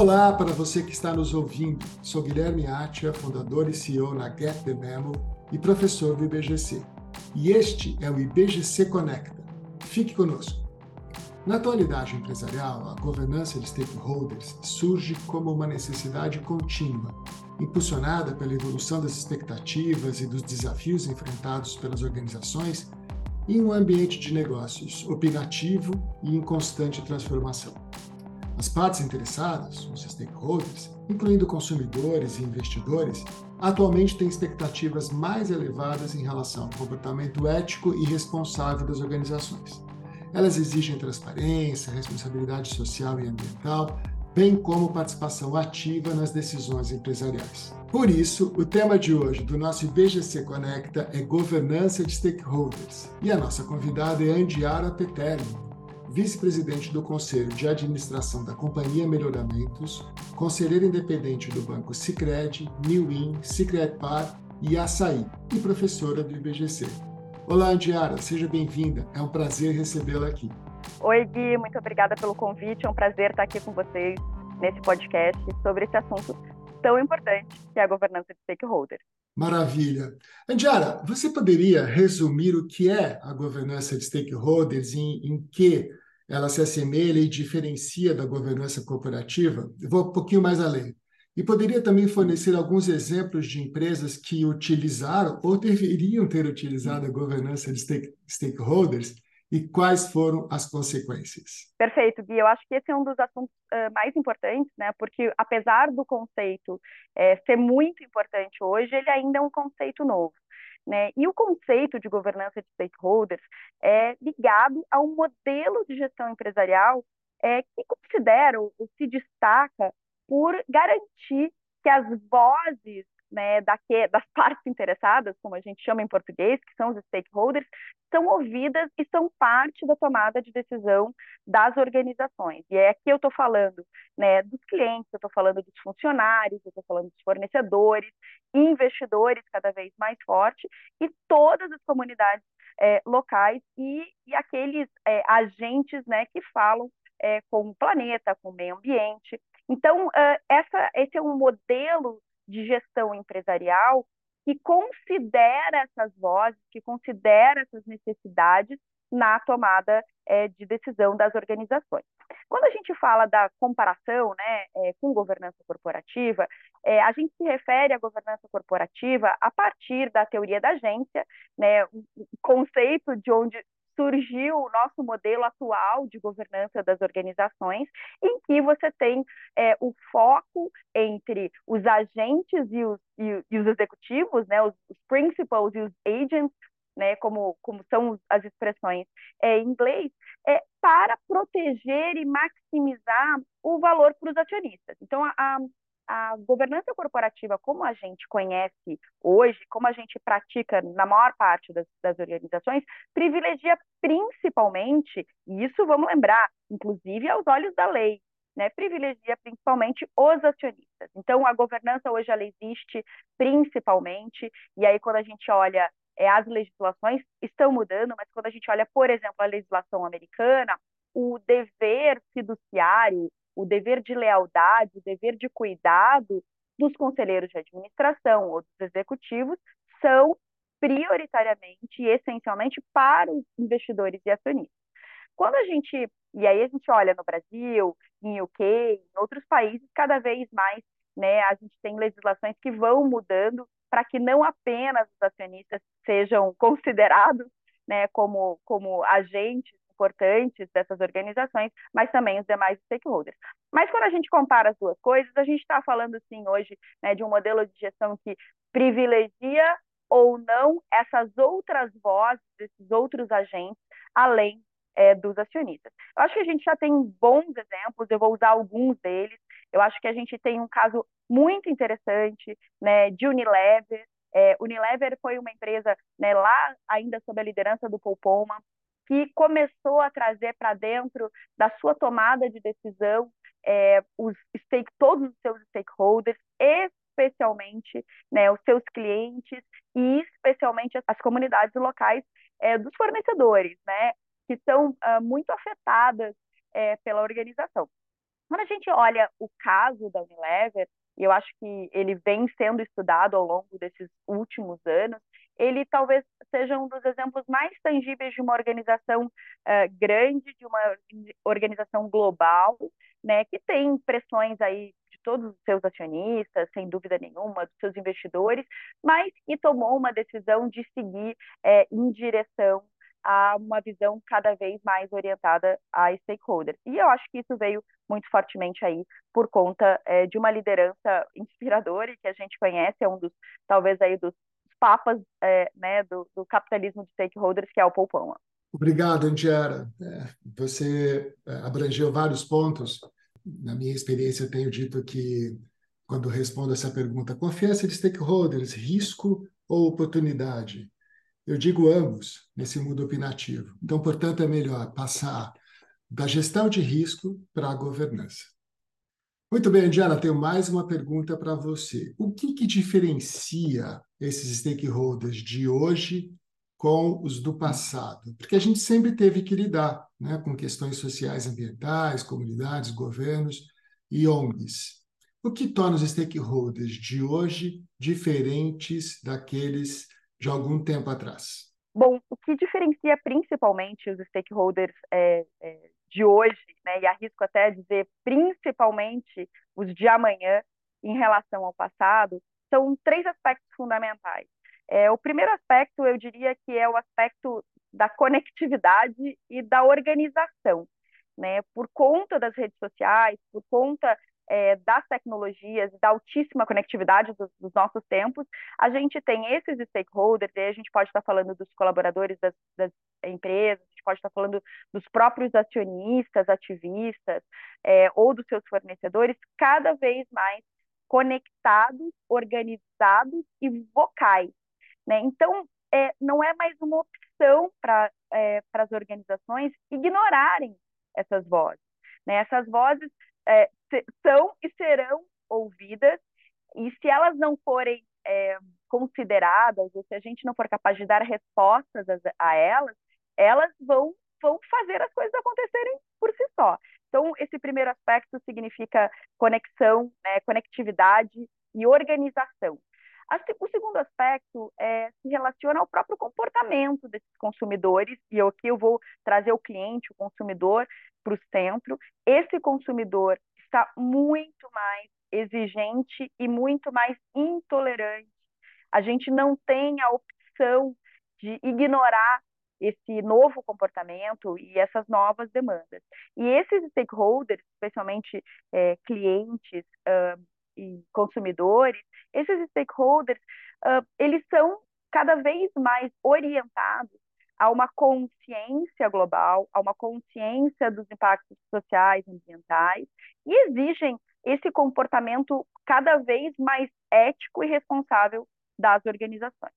Olá para você que está nos ouvindo. Sou Guilherme Atia, fundador e CEO na Get the Memo e professor do IBGC. E este é o IBGC Conecta. Fique conosco. Na atualidade empresarial, a governança de stakeholders surge como uma necessidade contínua, impulsionada pela evolução das expectativas e dos desafios enfrentados pelas organizações em um ambiente de negócios opinativo e em constante transformação. As partes interessadas, os stakeholders, incluindo consumidores e investidores, atualmente têm expectativas mais elevadas em relação ao comportamento ético e responsável das organizações. Elas exigem transparência, responsabilidade social e ambiental, bem como participação ativa nas decisões empresariais. Por isso, o tema de hoje do nosso IBGC Conecta é governança de stakeholders. E a nossa convidada é Andiara Petelli, vice-presidente do Conselho de Administração da Companhia Melhoramentos, conselheiro independente do Banco Sicredi, Newin, Sicredi-Par e Açaí, e professora do IBGC. Olá, Andiara, seja bem-vinda. É um prazer recebê-la aqui. Oi, Gui, muito obrigada pelo convite. É um prazer estar aqui com vocês nesse podcast sobre esse assunto tão importante que é a governança de stakeholders. Maravilha. Andiara, você poderia resumir o que é a governança de stakeholders, em, em que ela se assemelha e diferencia da governança corporativa? Eu vou um pouquinho mais além. E poderia também fornecer alguns exemplos de empresas que utilizaram ou deveriam ter utilizado a governança de stake, stakeholders e quais foram as consequências? Perfeito, Gui. Eu acho que esse é um dos assuntos uh, mais importantes, né? Porque apesar do conceito é, ser muito importante hoje, ele ainda é um conceito novo. Né? E o conceito de governança de stakeholders é ligado a um modelo de gestão empresarial é, que considera ou se destaca por garantir que as vozes né, daqui, das partes interessadas, como a gente chama em português, que são os stakeholders, são ouvidas e são parte da tomada de decisão das organizações. E é aqui eu estou falando né, dos clientes, eu estou falando dos funcionários, eu estou falando dos fornecedores, investidores cada vez mais forte e todas as comunidades é, locais e, e aqueles é, agentes né, que falam é, com o planeta, com o meio ambiente. Então, essa, esse é um modelo de gestão empresarial que considera essas vozes, que considera essas necessidades na tomada é, de decisão das organizações. Quando a gente fala da comparação né, é, com governança corporativa, é, a gente se refere à governança corporativa a partir da teoria da agência, né, um conceito de onde surgiu o nosso modelo atual de governança das organizações, em que você tem é, o foco entre os agentes e os, e, e os executivos, né, os, os, principals e os agents, né, como, como são as expressões é, em inglês, é, para proteger e maximizar o valor para os acionistas. Então, a, a a governança corporativa, como a gente conhece hoje, como a gente pratica na maior parte das, das organizações, privilegia principalmente, e isso vamos lembrar, inclusive aos olhos da lei, né, privilegia principalmente os acionistas. Então, a governança hoje ela existe principalmente, e aí quando a gente olha é, as legislações estão mudando, mas quando a gente olha, por exemplo, a legislação americana, o dever fiduciário, o dever de lealdade, o dever de cuidado dos conselheiros de administração ou dos executivos são prioritariamente e essencialmente para os investidores e acionistas. Quando a gente, e aí a gente olha no Brasil, em UK, em outros países, cada vez mais, né, a gente tem legislações que vão mudando para que não apenas os acionistas sejam considerados né, como, como agentes importantes dessas organizações, mas também os demais stakeholders. Mas quando a gente compara as duas coisas, a gente está falando, sim, hoje né, de um modelo de gestão que privilegia ou não essas outras vozes, esses outros agentes, além é, dos acionistas. Eu acho que a gente já tem bons exemplos, eu vou usar alguns deles. Eu acho que a gente tem um caso muito interessante né, de Unilever. É, Unilever foi uma empresa né, lá ainda sob a liderança do Paul Polman, que começou a trazer para dentro da sua tomada de decisão é, os stake, todos os seus stakeholders, especialmente né, os seus clientes e especialmente as comunidades locais é, dos fornecedores, né, que são uh, muito afetadas é, pela organização. Quando a gente olha o caso da Unilever, eu acho que ele vem sendo estudado ao longo desses últimos anos, ele talvez seja um dos exemplos mais tangíveis de uma organização uh, grande, de uma organização global, né, que tem pressões aí de todos os seus acionistas, sem dúvida nenhuma, dos seus investidores, mas que tomou uma decisão de seguir é, em direção a uma visão cada vez mais orientada a stakeholders. E eu acho que isso veio muito fortemente aí por conta é, de uma liderança inspiradora e que a gente conhece, é um dos, talvez aí dos papas é, né, do, do, capitalismo de stakeholders, que é o Polman. Obrigado, Andiara. É, você é, abrangeu vários pontos. Na minha experiência, tenho dito que, quando respondo essa pergunta, confiança de stakeholders, risco ou oportunidade? Eu digo ambos nesse mundo opinativo. Então, portanto, é melhor passar da gestão de risco para a governança. Muito bem, Diana, tenho mais uma pergunta para você. O que, que diferencia esses stakeholders de hoje com os do passado? Porque a gente sempre teve que lidar né, com questões sociais, ambientais, comunidades, governos e ONGs. O que torna os stakeholders de hoje diferentes daqueles de algum tempo atrás? Bom, o que diferencia principalmente os stakeholders é, é, de hoje, né, e arrisco até dizer principalmente os de amanhã em relação ao passado, são três aspectos fundamentais. É, o primeiro aspecto, eu diria que é o aspecto da conectividade e da organização. Né? Por conta das redes sociais, por conta é, das tecnologias, da altíssima conectividade dos, dos, nossos tempos, a gente tem esses stakeholders, e a gente pode estar falando dos colaboradores das, das empresas, a gente pode estar falando dos próprios acionistas, ativistas, é, ou dos seus fornecedores, cada vez mais conectados, organizados e vocais. Né? Então, é, não é mais uma opção para é, as organizações ignorarem essas vozes. Né? Essas vozes é, são e serão ouvidas, e se elas não forem é, consideradas, ou se a gente não for capaz de dar respostas a, a elas, elas vão, vão fazer as coisas acontecerem por si só. Então, esse primeiro aspecto significa conexão, né, conectividade e organização. O segundo aspecto é, se relaciona ao próprio comportamento desses consumidores, e aqui eu vou trazer o cliente, o consumidor, para o centro. Esse consumidor está muito mais exigente e muito mais intolerante. A gente não tem a opção de ignorar esse novo comportamento e essas novas demandas. E esses stakeholders, especialmente é, clientes uh, e consumidores, esses stakeholders, uh, eles são cada vez mais orientados a uma consciência global, a uma consciência dos impactos sociais ambientais, e exigem esse comportamento cada vez mais ético e responsável das organizações.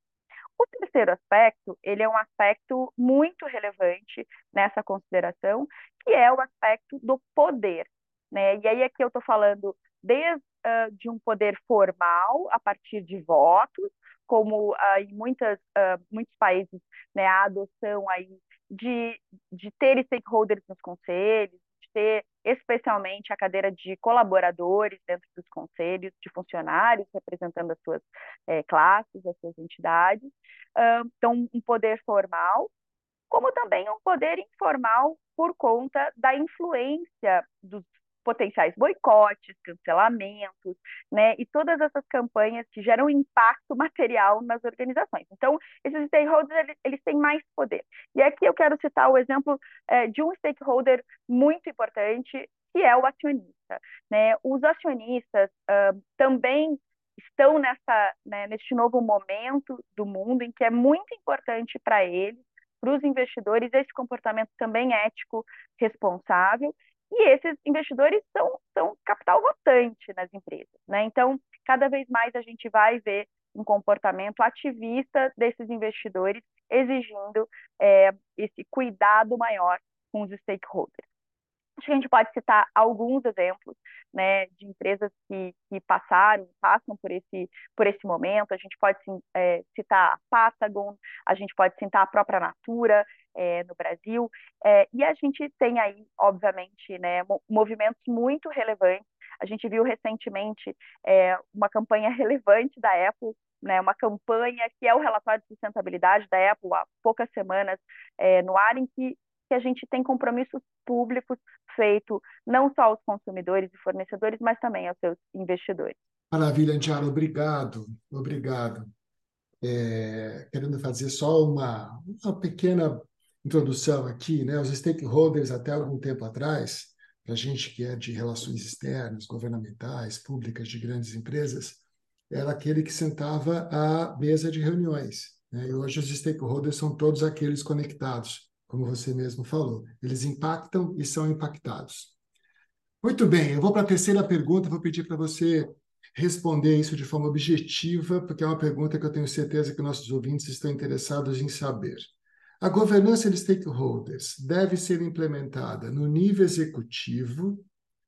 O terceiro aspecto, ele é um aspecto muito relevante nessa consideração, que é o aspecto do poder. Né? E aí aqui eu estou falando desde uh, de um poder formal, a partir de votos, como uh, em muitas, uh, muitos países, né, a adoção aí de, de ter stakeholders nos conselhos, de ter especialmente a cadeira de colaboradores dentro dos conselhos, de funcionários representando as suas é, classes, as suas entidades. Então, um poder formal, como também um poder informal por conta da influência dos potenciais boicotes, cancelamentos, né, e todas essas campanhas que geram impacto material nas organizações. Então, esses stakeholders, eles, eles têm mais poder. E aqui eu quero citar o exemplo é, de um stakeholder muito importante, que é o acionista. Né? Os acionistas uh, também estão nessa, né, neste novo momento do mundo em que é muito importante para eles, para os investidores, esse comportamento também ético, responsável, e esses investidores são, são capital votante nas empresas. Né? Então, cada vez mais a gente vai ver um comportamento ativista desses investidores exigindo é, esse cuidado maior com os stakeholders. Acho que a gente pode citar alguns exemplos né, de empresas que, que passaram, passam por esse, por esse momento. A gente pode é, citar a Patagon, a gente pode citar a própria Natura é, no Brasil, é, e a gente tem aí, obviamente, né, movimentos muito relevantes. A gente viu recentemente é, uma campanha relevante da Apple né, uma campanha que é o relatório de sustentabilidade da Apple há poucas semanas é, no ar, em que que a gente tem compromissos públicos feito não só aos consumidores e fornecedores, mas também aos seus investidores. Maravilha, Andiara, obrigado, obrigado. É, querendo fazer só uma, uma pequena introdução aqui, né? Os stakeholders, até algum tempo atrás, para a gente que é de relações externas, governamentais, públicas, de grandes empresas, era aquele que sentava à mesa de reuniões. Né? E hoje os stakeholders são todos aqueles conectados como você mesmo falou. Eles impactam e são impactados. Muito bem, eu vou para a terceira pergunta, vou pedir para você responder isso de forma objetiva, porque é uma pergunta que eu tenho certeza que nossos ouvintes estão interessados em saber. A governança de stakeholders deve ser implementada no nível executivo,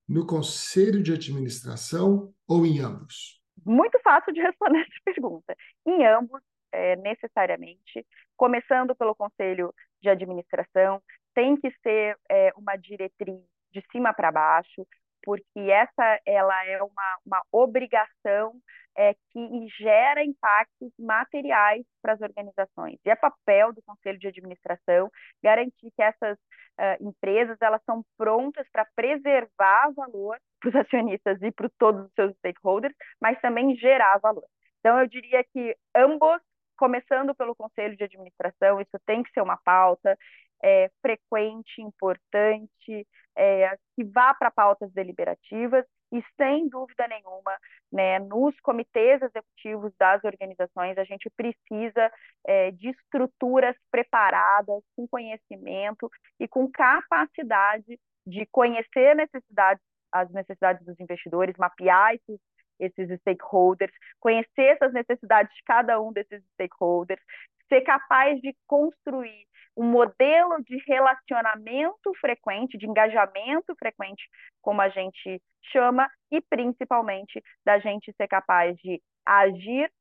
no conselho de administração ou em ambos? Muito fácil de responder essa pergunta. Em ambos, é, necessariamente, começando pelo conselho de administração, tem que ser é, uma diretriz de cima para baixo, porque essa ela é uma, uma obrigação é, que gera impactos materiais para as organizações. E é papel do Conselho de Administração garantir que essas uh, empresas elas são prontas para preservar valor para os acionistas e para todos os seus stakeholders, mas também gerar valor. Então, eu diria que ambos começando pelo conselho de administração, isso tem que ser uma pauta é, frequente, importante, é, que vá para pautas deliberativas e, sem dúvida nenhuma, né, nos comitês executivos das organizações, a gente precisa é, de estruturas preparadas, com conhecimento e com capacidade de conhecer necessidades, as necessidades dos investidores, mapear esses esses stakeholders, conhecer essas necessidades de cada um desses stakeholders, ser capaz de construir um modelo de relacionamento frequente, de engajamento frequente, como a gente chama, e principalmente da gente ser capaz de agir,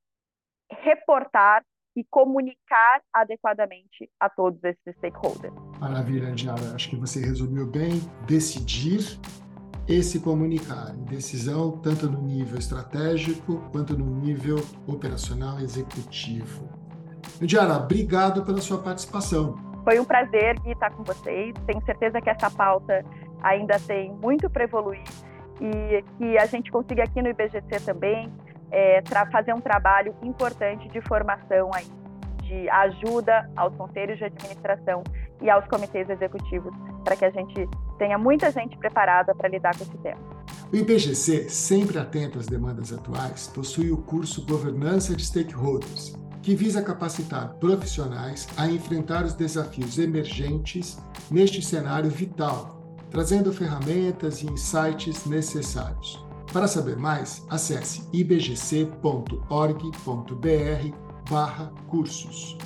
reportar e comunicar adequadamente a todos esses stakeholders. Maravilha, Andiara. Acho que você resumiu bem. Decidir e se comunicar. Decisão tanto no nível estratégico quanto no nível operacional executivo. Diara, obrigado pela sua participação. Foi um prazer estar com vocês. Tenho certeza que essa pauta ainda tem muito para evoluir e que a gente consiga aqui no IBGC também é, fazer um trabalho importante de formação aí, de ajuda aos conselhos de administração e aos comitês executivos, para que a gente tenha muita gente preparada para lidar com esse tema. O IBGC, sempre atento às demandas atuais, possui o curso Governança de Stakeholders, que visa capacitar profissionais a enfrentar os desafios emergentes neste cenário vital, trazendo ferramentas e insights necessários. Para saber mais, acesse ibgc.org.br/cursos.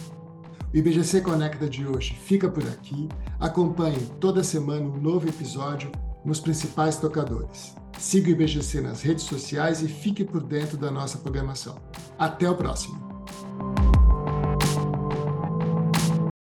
O IBGC Conecta de hoje fica por aqui. Acompanhe toda semana um novo episódio nos principais tocadores. Siga o IBGC nas redes sociais e fique por dentro da nossa programação. Até o próximo!